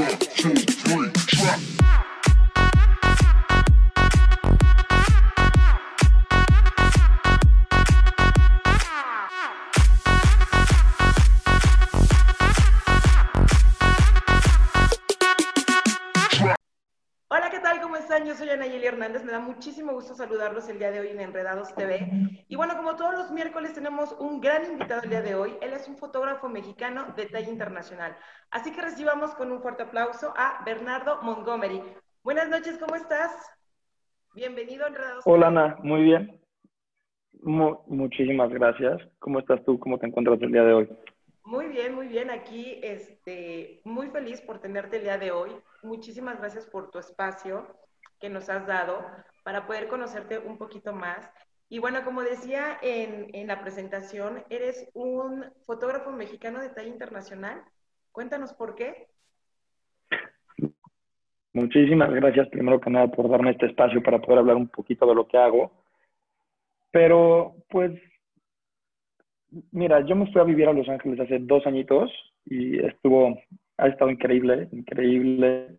One, two, three, drop. Muchísimo gusto saludarlos el día de hoy en Enredados TV. Y bueno, como todos los miércoles tenemos un gran invitado el día de hoy. Él es un fotógrafo mexicano de talla internacional. Así que recibamos con un fuerte aplauso a Bernardo Montgomery. Buenas noches, ¿cómo estás? Bienvenido a Enredados Hola Ana, muy bien. muchísimas gracias. ¿Cómo estás tú? ¿Cómo te encuentras el día de hoy? Muy bien, muy bien. Aquí, este, muy feliz por tenerte el día de hoy. Muchísimas gracias por tu espacio que nos has dado para poder conocerte un poquito más. Y bueno, como decía en, en la presentación, eres un fotógrafo mexicano de talla internacional. Cuéntanos por qué. Muchísimas gracias primero que nada por darme este espacio para poder hablar un poquito de lo que hago. Pero pues, mira, yo me fui a vivir a Los Ángeles hace dos añitos y estuvo, ha estado increíble, increíble.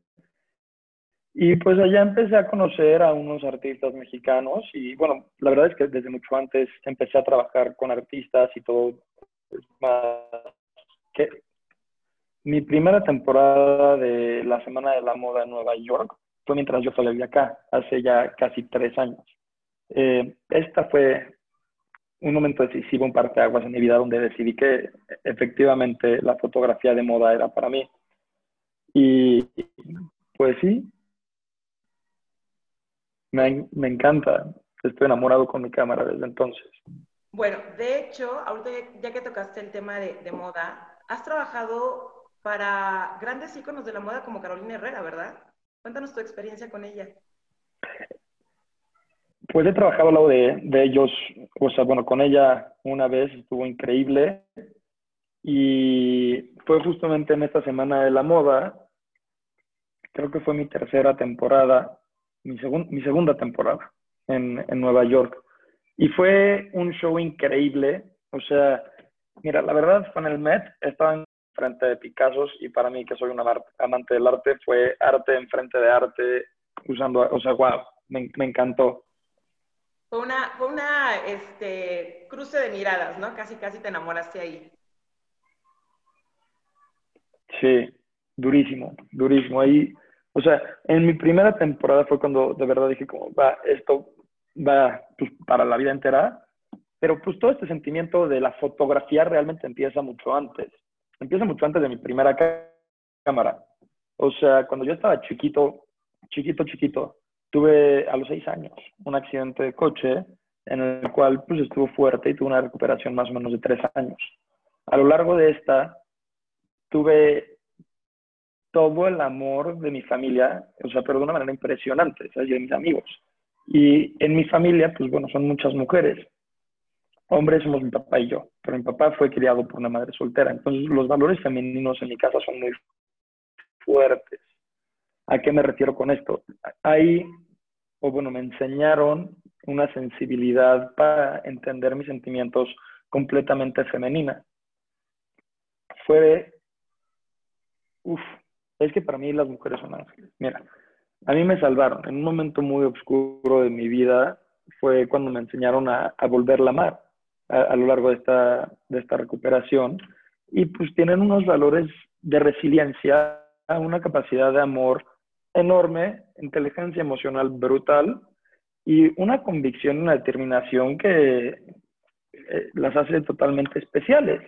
Y pues allá empecé a conocer a unos artistas mexicanos y bueno, la verdad es que desde mucho antes empecé a trabajar con artistas y todo. Más que mi primera temporada de la Semana de la Moda en Nueva York fue mientras yo salí acá, hace ya casi tres años. Eh, esta fue un momento decisivo, un parteaguas en mi vida donde decidí que efectivamente la fotografía de moda era para mí. Y pues sí, me, me encanta. Estoy enamorado con mi cámara desde entonces. Bueno, de hecho, ahorita ya que tocaste el tema de, de moda, has trabajado para grandes íconos de la moda como Carolina Herrera, ¿verdad? Cuéntanos tu experiencia con ella. Pues he trabajado al lado de, de, ellos, o sea, bueno, con ella una vez estuvo increíble y fue justamente en esta semana de la moda, creo que fue mi tercera temporada, mi, mi segunda temporada en, en, Nueva York. Y fue un show increíble. O sea, mira, la verdad en el Met, estaban frente de Picasso y para mí, que soy un amante del arte, fue arte en frente de arte, usando, o sea, wow, me, me encantó. Fue una, fue una este, cruce de miradas, ¿no? Casi, casi te enamoraste ahí. Sí, durísimo, durísimo. Ahí o sea, en mi primera temporada fue cuando de verdad dije como, va, esto va pues, para la vida entera, pero pues todo este sentimiento de la fotografía realmente empieza mucho antes. Empieza mucho antes de mi primera cámara. O sea, cuando yo estaba chiquito, chiquito, chiquito, tuve a los seis años un accidente de coche en el cual pues estuvo fuerte y tuve una recuperación más o menos de tres años. A lo largo de esta, tuve todo el amor de mi familia, o sea, pero de una manera impresionante, ¿sabes? Y de mis amigos. Y en mi familia, pues bueno, son muchas mujeres. Hombres somos mi papá y yo, pero mi papá fue criado por una madre soltera. Entonces, los valores femeninos en mi casa son muy fuertes. ¿A qué me refiero con esto? Ahí, o bueno, me enseñaron una sensibilidad para entender mis sentimientos completamente femenina. Fue, uff, es que para mí las mujeres son ángeles. Mira, a mí me salvaron. En un momento muy oscuro de mi vida fue cuando me enseñaron a, a volverla a amar a, lo largo de esta, de esta recuperación. Y pues tienen unos valores de resiliencia, una capacidad de amor enorme, inteligencia emocional brutal y una convicción, una determinación que eh, las hace totalmente especiales.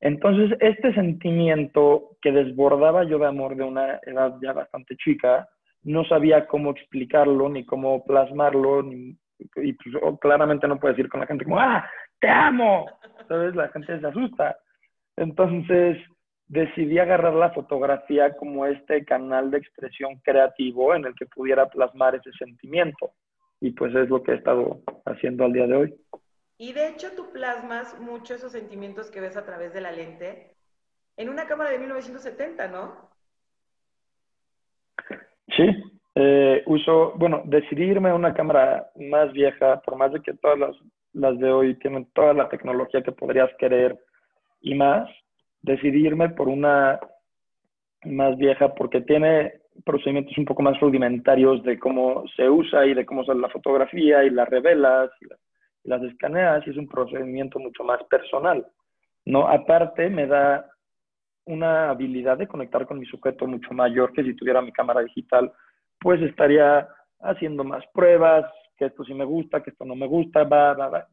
Entonces, este sentimiento que desbordaba yo de amor de una edad ya bastante chica, no sabía cómo explicarlo ni cómo plasmarlo, y pues, claramente no puedo decir con la gente como, ¡ah, te amo! ¿Sabes? La gente se asusta. Entonces, decidí agarrar la fotografía como este canal de expresión creativo en el que pudiera plasmar ese sentimiento. Y pues es lo que he estado haciendo al día de hoy. Y de hecho tú plasmas mucho esos sentimientos que ves a través de la lente en una cámara de 1970, ¿no? Sí, eh, uso, bueno, decidí irme a una cámara más vieja, por más de que todas las, las de hoy tienen toda la tecnología que podrías querer y más, decidí irme por una más vieja porque tiene procedimientos un poco más rudimentarios de cómo se usa y de cómo sale la fotografía y las revelas y las, escaneas y es un procedimiento mucho más personal. ¿no? Aparte, me da una habilidad de conectar con mi sujeto mucho mayor que si tuviera mi cámara digital, pues estaría haciendo más pruebas, que esto sí me gusta, que esto no me gusta, va, va, va.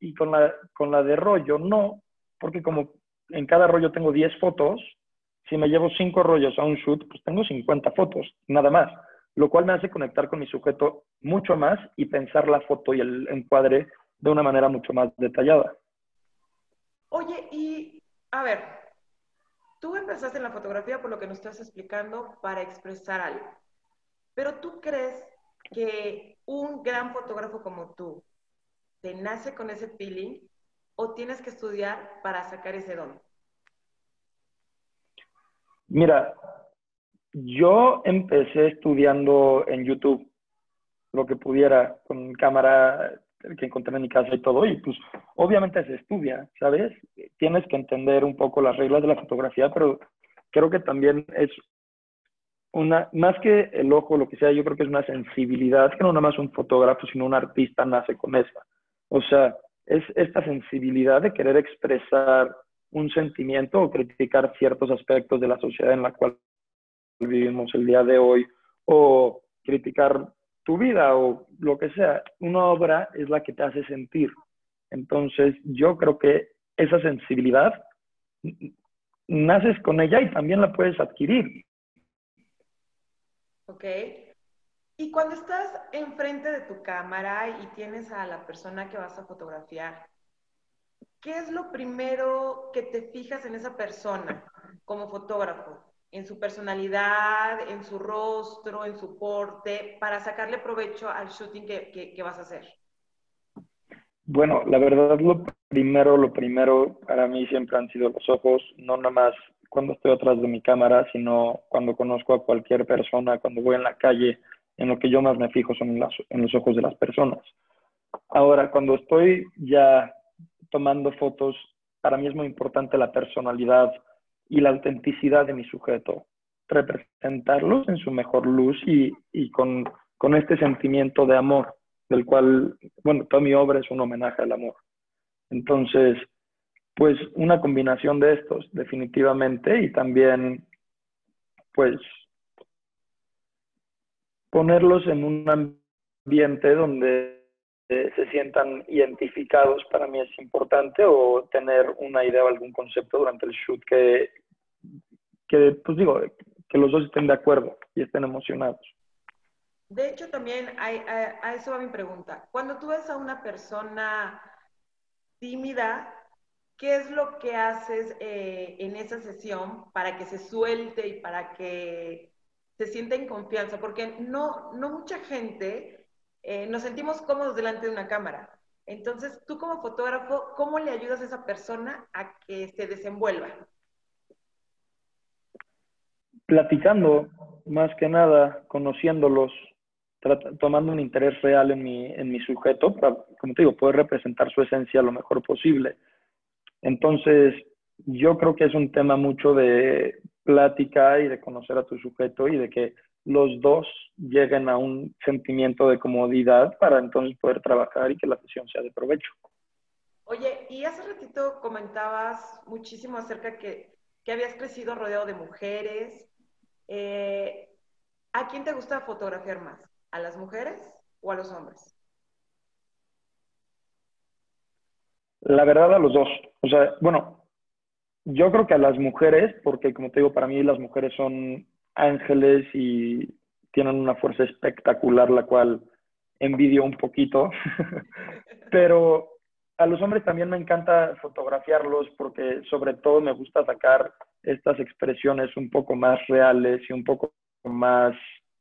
Y con la, con la de rollo no, porque como en cada rollo tengo 10 fotos, si me llevo 5 rollos a un shoot, pues tengo 50 fotos, nada más, lo cual me hace conectar con mi sujeto mucho más y pensar la foto y el encuadre de una manera mucho más detallada. Oye, y a ver, tú empezaste en la fotografía por lo que nos estás explicando para expresar algo, pero tú crees que un gran fotógrafo como tú te nace con ese feeling o tienes que estudiar para sacar ese don? Mira, yo empecé estudiando en YouTube lo que pudiera con cámara que encontré en mi casa y todo, y pues obviamente se estudia, ¿sabes? Tienes que entender un poco las reglas de la fotografía, pero creo que también es una, más que el ojo, lo que sea, yo creo que es una sensibilidad, que no nada más un fotógrafo, sino un artista nace con esa. O sea, es esta sensibilidad de querer expresar un sentimiento o criticar ciertos aspectos de la sociedad en la cual vivimos el día de hoy, o criticar tu vida o lo que sea. Una obra es la que te hace sentir. Entonces, yo creo que esa sensibilidad naces con ella y también la puedes adquirir. Ok. Y cuando estás enfrente de tu cámara y tienes a la persona que vas a fotografiar, ¿qué es lo primero que te fijas en esa persona como fotógrafo? En su personalidad, en su rostro, en su porte, para sacarle provecho al shooting que, que vas a hacer. Bueno, la verdad lo primero, lo primero para mí siempre han sido los ojos, no nada más cuando estoy atrás de mi cámara, sino cuando conozco a cualquier persona, cuando voy en la calle, en lo que yo más me fijo son en, los ojos de las personas. Ahora, cuando estoy ya tomando fotos, para mí es muy importante la personalidad y la autenticidad de mi sujeto, representarlos en su mejor luz y, y con, con este sentimiento de amor, del cual, bueno, toda mi obra es un homenaje al amor. Entonces, pues una combinación de estos, definitivamente, y también, pues, ponerlos en un ambiente donde se sientan identificados para mí es importante o tener una idea o algún concepto durante el shoot que, que pues digo, que los dos estén de acuerdo y estén emocionados. De hecho, también hay, a, a, eso va mi pregunta. Cuando tú ves a una persona tímida, ¿qué es lo que haces eh, en esa sesión para que se suelte y para que se sienta en confianza? Porque no, no mucha gente eh, nos sentimos cómodos delante de una cámara. Entonces, tú como fotógrafo, ¿cómo le ayudas a esa persona a que se desenvuelva? Platicando, más que nada, conociéndolos, tomando un interés real en mi, en mi sujeto, para, como te digo, poder representar su esencia lo mejor posible. Entonces, yo creo que es un tema mucho de plática y de conocer a tu sujeto y de que los dos lleguen a un sentimiento de comodidad para entonces poder trabajar y que la sesión sea de provecho. Oye, y hace ratito comentabas muchísimo acerca que, que habías crecido rodeado de mujeres. Eh, ¿A quién te gusta fotografiar más? ¿A las mujeres o a los hombres? La verdad, a los dos. O sea, bueno, yo creo que a las mujeres, porque como te digo, para mí las mujeres son ángeles y tienen una fuerza espectacular, la cual envidio un poquito. Pero a los hombres también me encanta fotografiarlos porque sobre todo me gusta sacar estas expresiones un poco más reales y un poco más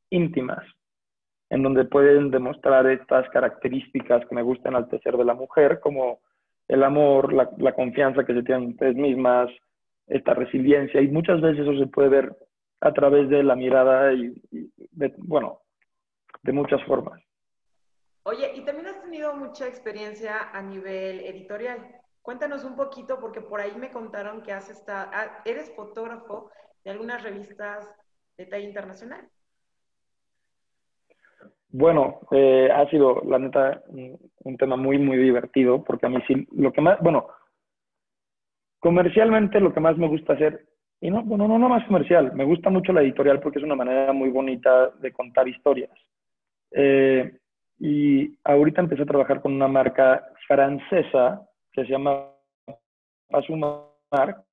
íntimas, en donde pueden demostrar estas características que me gustan al tecer de la mujer, como el amor, la, confianza que se tienen ustedes mismas, esta resiliencia, y muchas veces eso se puede ver a través de la mirada y, de, bueno, de muchas formas. Oye, y también has tenido mucha experiencia a nivel editorial. Cuéntanos un poquito, porque por ahí me contaron que has estado, ah, eres fotógrafo de algunas revistas de talla internacional. Bueno, eh, ha sido, la neta, un, tema muy, muy divertido, porque a mí sí, lo que más, bueno, comercialmente lo que más me gusta hacer, y no, bueno, no, no más comercial, me gusta mucho la editorial porque es una manera muy bonita de contar historias. Eh, y ahorita empecé a trabajar con una marca francesa que se llama Pasumar,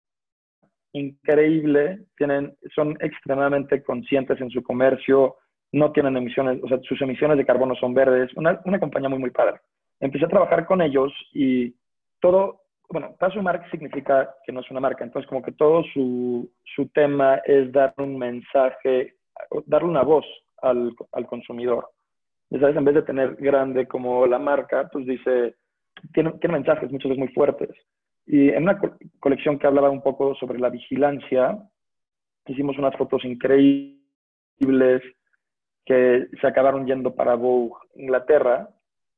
increíble, tienen, son extremadamente conscientes en su comercio, no tienen emisiones, o sea, sus emisiones de carbono son verdes, una, una compañía muy, muy padre. Empecé a trabajar con ellos y todo, bueno, Mark significa que no es una marca, entonces como que todo su, su tema es dar un mensaje, darle una voz al, al consumidor. ¿Sabes? En vez de tener grande como la marca, pues dice, tiene, tiene mensajes muchas veces muy fuertes. Y en una colección que hablaba un poco sobre la vigilancia, hicimos unas fotos increíbles que se acabaron yendo para Vogue Inglaterra.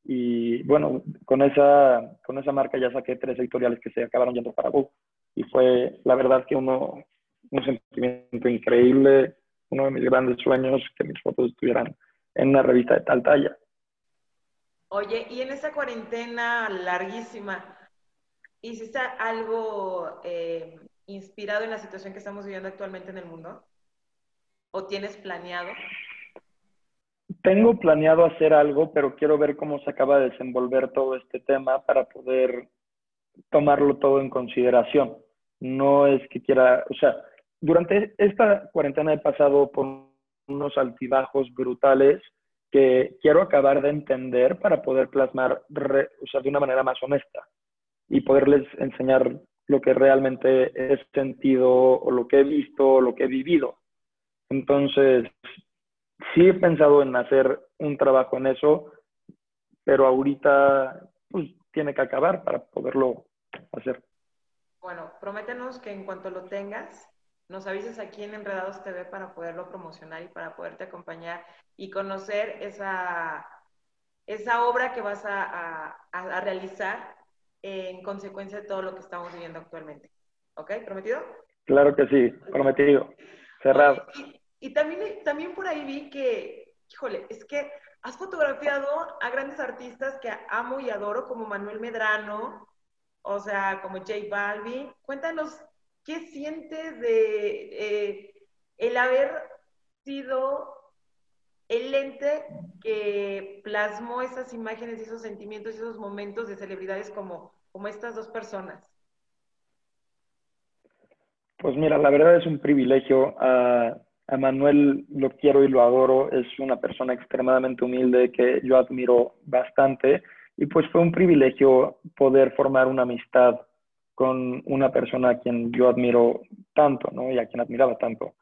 Y bueno, con esa, con esa marca ya saqué tres editoriales que se acabaron yendo para Vogue. Y fue la verdad que uno, un sentimiento increíble, uno de mis grandes sueños, que mis fotos estuvieran en una revista de tal talla. Oye, y en esa cuarentena larguísima, ¿hiciste algo eh, inspirado en la situación que estamos viviendo actualmente en el mundo? ¿O tienes planeado? Tengo planeado hacer algo, pero quiero ver cómo se acaba de desenvolver todo este tema para poder tomarlo todo en consideración. No es que quiera, o sea, durante esta cuarentena he pasado por unos altibajos brutales que quiero acabar de entender para poder plasmar o sea, de una manera más honesta y poderles enseñar lo que realmente he sentido o lo que he visto o lo que he vivido. Entonces, sí he pensado en hacer un trabajo en eso, pero ahorita pues, tiene que acabar para poderlo hacer. Bueno, prométenos que en cuanto lo tengas, nos avises aquí en Enredados TV para poderlo promocionar y para poderte acompañar y conocer esa, esa obra que vas a, a, realizar en consecuencia de todo lo que estamos viviendo actualmente. ¿Ok? ¿Prometido? Claro que sí, prometido. Cerrado. Y también, también por ahí vi que, híjole, es que has fotografiado a grandes artistas que amo y adoro, como Manuel Medrano, o sea, como J Balvin. Cuéntanos, ¿qué sientes de eh, el haber sido el lente que plasmó esas imágenes y esos sentimientos y esos momentos de celebridades como, como estas dos personas? Pues mira, la verdad es un privilegio. Uh a Manuel lo quiero y lo adoro, es una persona extremadamente humilde que yo admiro bastante y pues fue un privilegio poder formar una amistad con una persona a quien yo admiro tanto, ¿no? Y a quien admiraba tanto.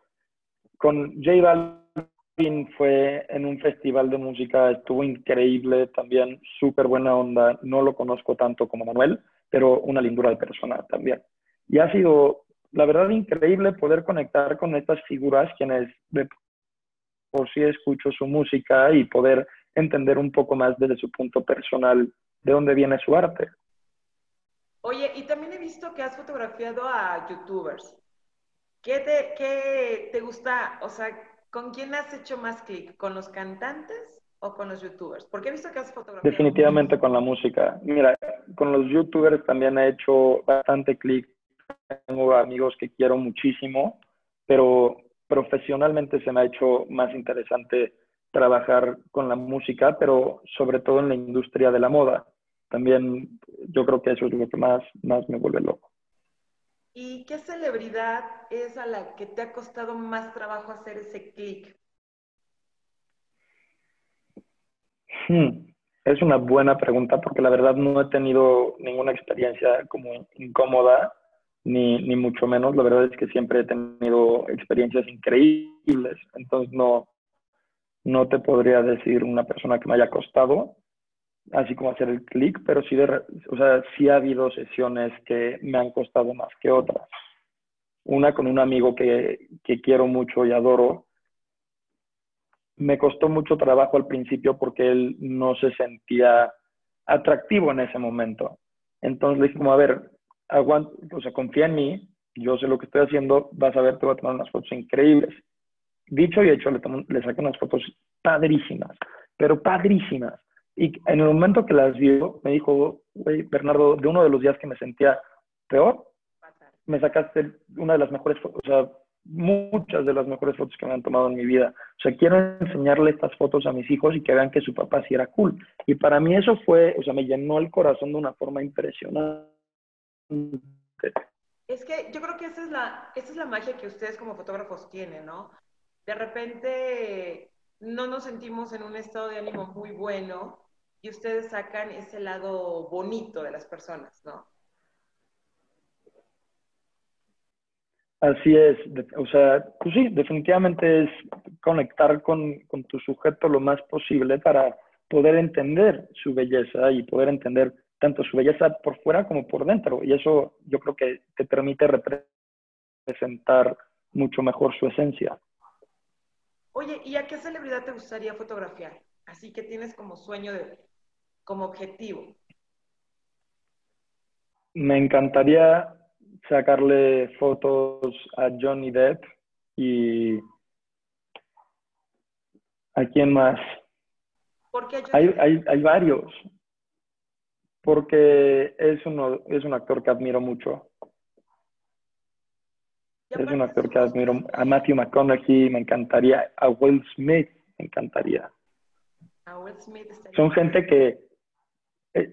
Con J Balvin fue en un festival de música, estuvo increíble, también súper buena onda, no lo conozco tanto como Manuel, pero una lindura de persona también. Y ha sido la verdad increíble poder conectar con estas figuras quienes de por sí escucho su música y poder entender un poco más desde su punto personal de dónde viene su arte. Oye, y también he visto que has fotografiado a youtubers. ¿Qué te, qué te gusta? O sea, ¿con quién has hecho más clic? ¿Con los cantantes o con los youtubers? Porque he visto que has fotografiado. Definitivamente con la música. Mira, con los youtubers también he hecho bastante clic tengo amigos que quiero muchísimo, pero profesionalmente se me ha hecho más interesante trabajar con la música, pero sobre todo en la industria de la moda. También yo creo que eso es lo que más, más me vuelve loco. ¿Y qué celebridad es a la que te ha costado más trabajo hacer ese clic? Hmm, es una buena pregunta porque la verdad no he tenido ninguna experiencia como incómoda ni, ni mucho menos. La verdad es que siempre he tenido experiencias increíbles, entonces no, no te podría decir una persona que me haya costado, así como hacer el clic, pero sí, de, o sea, sí ha habido sesiones que me han costado más que otras. Una con un amigo que, que quiero mucho y adoro. Me costó mucho trabajo al principio porque él no se sentía atractivo en ese momento. Entonces le dije como, a ver, aguanta, o sea, confía en mí, yo sé lo que estoy haciendo, vas a ver, te voy a tomar unas fotos increíbles. Dicho y hecho, le, le saqué unas fotos padrísimas, pero padrísimas. Y en el momento que las vio, me dijo, güey, Bernardo, de uno de los días que me sentía peor, me sacaste una de las mejores fotos, o sea, muchas de las mejores fotos que me han tomado en mi vida. O sea, quiero enseñarle estas fotos a mis hijos y que vean que su papá sí era cool. Y para mí eso fue, o sea, me llenó el corazón de una forma impresionante. Es que yo creo que esa es la, esa es la magia que ustedes como fotógrafos tienen, ¿no? De repente no nos sentimos en un estado de ánimo muy bueno y ustedes sacan ese lado bonito de las personas, ¿no? Así es, o sea, pues sí, definitivamente es conectar con, con, tu sujeto lo más posible para poder entender su belleza y poder entender tanto su belleza por fuera como por dentro. Y eso yo creo que te permite representar mucho mejor su esencia. Oye, ¿y a qué celebridad te gustaría fotografiar? Así que tienes como sueño, de, como objetivo. Me encantaría sacarle fotos a Johnny Depp y a quién más. ¿Por qué hay, hay, hay, varios. Porque es, uno, es un actor que admiro mucho. Es un actor que admiro. A Matthew McConaughey me encantaría. A Will Smith me encantaría. A Will Smith Son gente que. Es,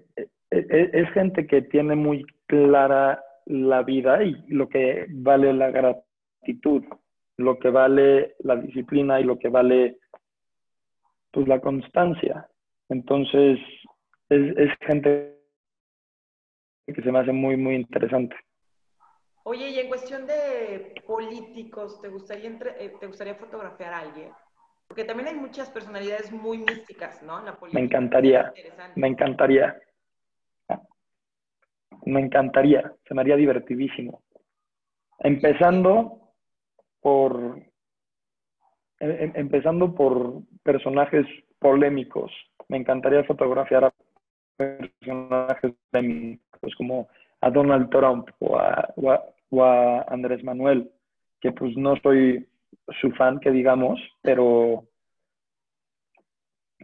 es, es gente que tiene muy clara la vida y lo que vale la gratitud, lo que vale la disciplina y lo que vale pues la constancia. Entonces, es, es gente que se me hace muy, muy interesante. Oye, y en cuestión de políticos, ¿te gustaría, eh, ¿te gustaría fotografiar a alguien? Porque también hay muchas personalidades muy místicas, ¿no? la me encantaría, me encantaría me encantaría, se me haría divertidísimo. Empezando por em, em, empezando por personajes polémicos. Me encantaría fotografiar a personajes polémicos como a Donald Trump o a, o a, Andrés Manuel, que pues no soy su fan, que digamos, pero,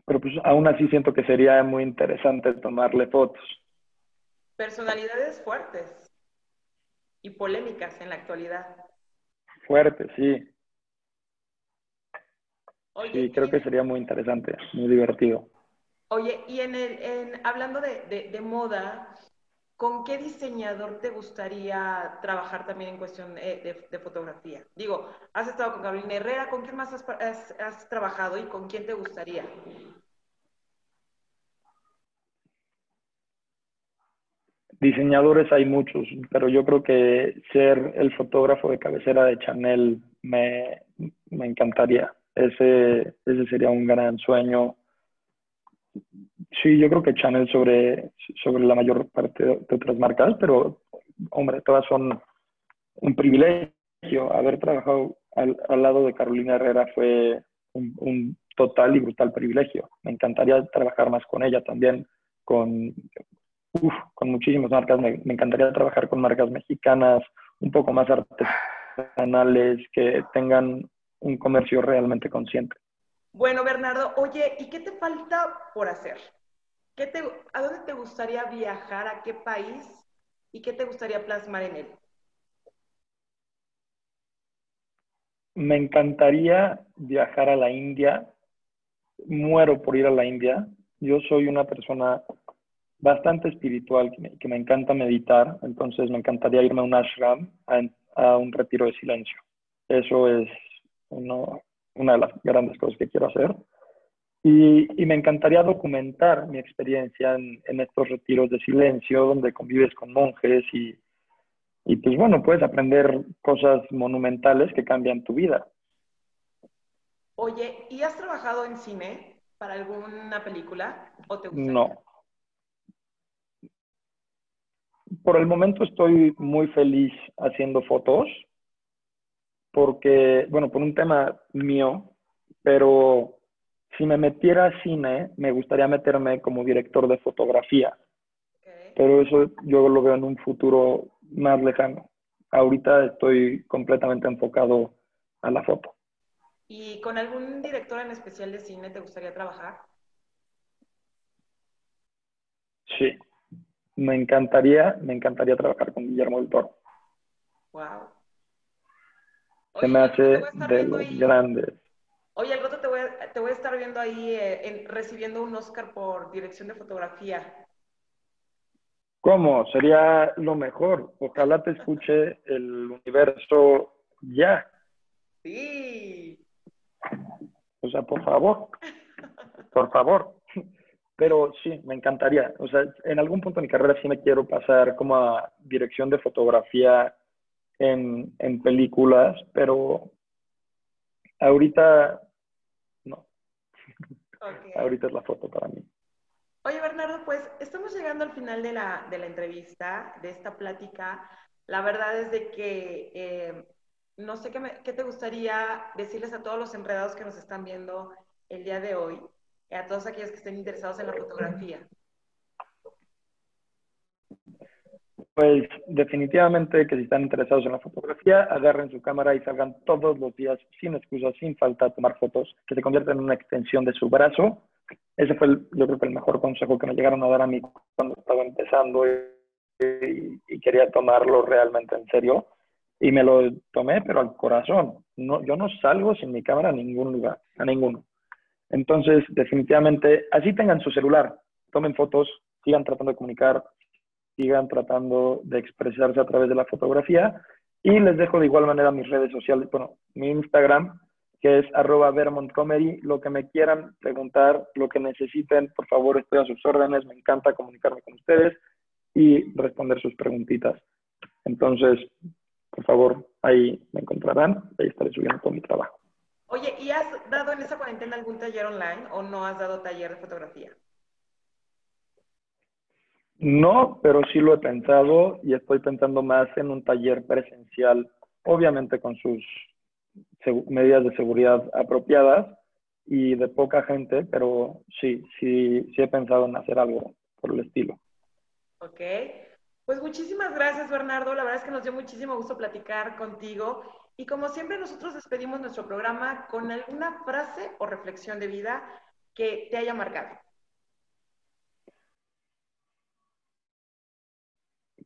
pero pues aún así siento que sería muy interesante tomarle fotos. Personalidades fuertes y polémicas en la actualidad. Fuertes, sí. sí, creo que sería muy interesante, muy divertido. Oye, y en el, hablando de, moda, ¿con qué diseñador te gustaría trabajar también en cuestión de, fotografía? Digo, has estado con Carolina Herrera, ¿con quién más has trabajado y con quién te gustaría? Diseñadores hay muchos, pero yo creo que ser el fotógrafo de cabecera de Chanel me, encantaría. Ese, ese sería un gran sueño. Sí, yo creo que Chanel sobre, sobre la mayor parte de otras marcas, pero hombre, todas son un privilegio. Haber trabajado al, al lado de Carolina Herrera fue un, total y brutal privilegio. Me encantaría trabajar más con ella también, con con muchísimas marcas. Me, encantaría trabajar con marcas mexicanas, un poco más artesanales, que tengan un comercio realmente consciente. Bueno, Bernardo, oye, ¿y qué te falta por hacer? ¿Qué te, ¿A dónde te gustaría viajar? ¿A qué país? ¿Y qué te gustaría plasmar en él? Me encantaría viajar a la India. Muero por ir a la India. Yo soy una persona bastante espiritual, que me, encanta meditar, entonces me encantaría irme a un ashram, a, un retiro de silencio. Eso es una de las grandes cosas que quiero hacer. Y, me encantaría documentar mi experiencia en, estos retiros de silencio, donde convives con monjes y, y pues bueno, puedes aprender cosas monumentales que cambian tu vida. Oye, ¿y has trabajado en cine para alguna película? ¿O te No, por el momento estoy muy feliz haciendo fotos porque, bueno, por un tema mío, pero si me metiera a cine, me gustaría meterme como director de fotografía. Pero eso yo lo veo en un futuro más lejano. ahorita estoy completamente enfocado a la foto. ¿Y con algún director en especial de cine te gustaría trabajar? Sí, me encantaría, me encantaría trabajar con Guillermo del Toro. Wow. Se me hace de los grandes. Oye, al rato te voy a, te voy a estar viendo ahí eh, recibiendo un Oscar por dirección de fotografía. ¿Cómo? Sería lo mejor. Ojalá te escuche el universo ya. Sí. O sea, por favor. Por favor. Pero sí, me encantaría. O sea, en algún punto de mi carrera sí me quiero pasar como a dirección de fotografía en, en películas, pero ahorita no. Ahorita es la foto para mí. Oye, Bernardo, pues estamos llegando al final de la, de la entrevista, de esta plática. La verdad es de que eh, no sé qué, qué, te gustaría decirles a todos los enredados que nos están viendo el día de hoy, y a todos aquellos que estén interesados en la fotografía. Pues definitivamente que si están interesados en la fotografía, agarren su cámara y salgan todos los días sin excusas, sin falta, a tomar fotos, que se conviertan en una extensión de su brazo. Ese fue, el, yo creo que el mejor consejo que me llegaron a dar a mí cuando estaba empezando y, y, quería tomarlo realmente en serio. Y me lo tomé, pero al corazón. No, yo no salgo sin mi cámara a ningún lugar, a ninguno. Entonces, definitivamente, así tengan su celular, tomen fotos, sigan tratando de comunicar, sigan tratando de expresarse a través de la fotografía. Y les dejo de igual manera mis redes sociales, bueno, mi Instagram, que es arroba. Lo que me quieran preguntar, lo que necesiten, por favor, estoy a sus órdenes. Me encanta comunicarme con ustedes y responder sus preguntitas. Entonces, por favor, ahí me encontrarán. Ahí estaré subiendo todo mi trabajo. Oye, ¿y has dado en esa cuarentena algún taller online o no has dado taller de fotografía? No, pero sí lo he pensado y estoy pensando más en un taller presencial, obviamente con sus medidas de seguridad apropiadas y de poca gente, pero sí, sí, sí he pensado en hacer algo por el estilo. Ok, pues muchísimas gracias Bernardo, la verdad es que nos dio muchísimo gusto platicar contigo y como siempre nosotros despedimos nuestro programa con alguna frase o reflexión de vida que te haya marcado.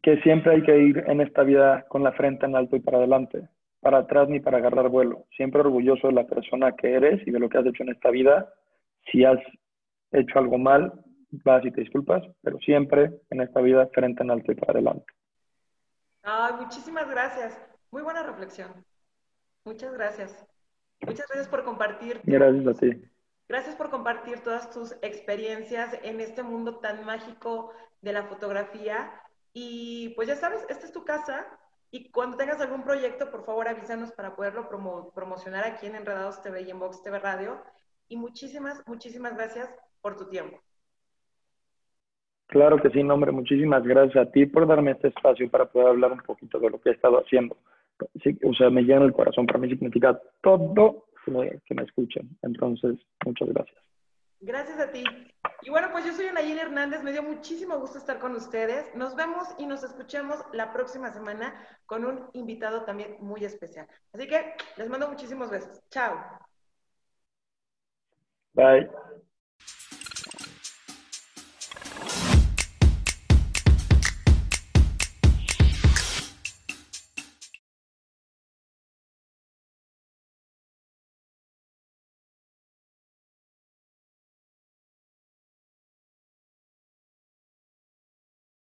Que siempre hay que ir en esta vida con la frente en alto y para adelante, para atrás ni para agarrar vuelo. Siempre orgulloso de la persona que eres y de lo que has hecho en esta vida. Si has hecho algo mal, vas y te disculpas, pero siempre en esta vida frente en alto y para adelante. Ay, muchísimas gracias. Muy buena reflexión. Muchas gracias. Muchas gracias por compartir. Gracias a ti. Gracias por compartir todas tus experiencias en este mundo tan mágico de la fotografía y pues ya sabes, esta es tu casa y cuando tengas algún proyecto, por favor avísanos para poderlo promocionar aquí en Enredados TV y en Vox TV Radio. Y muchísimas, muchísimas gracias por tu tiempo. Claro que sí, nombre. Muchísimas gracias a ti por darme este espacio para poder hablar un poquito de lo que he estado haciendo. o sea, me llena el corazón. Para mí significa todo que que me escuchen. Entonces, muchas gracias. Gracias a ti. Y bueno, pues yo soy Anayel Hernández, me dio muchísimo gusto estar con ustedes. Nos vemos y nos escuchamos la próxima semana con un invitado también muy especial. Así que les mando muchísimos besos. Chao. Bye.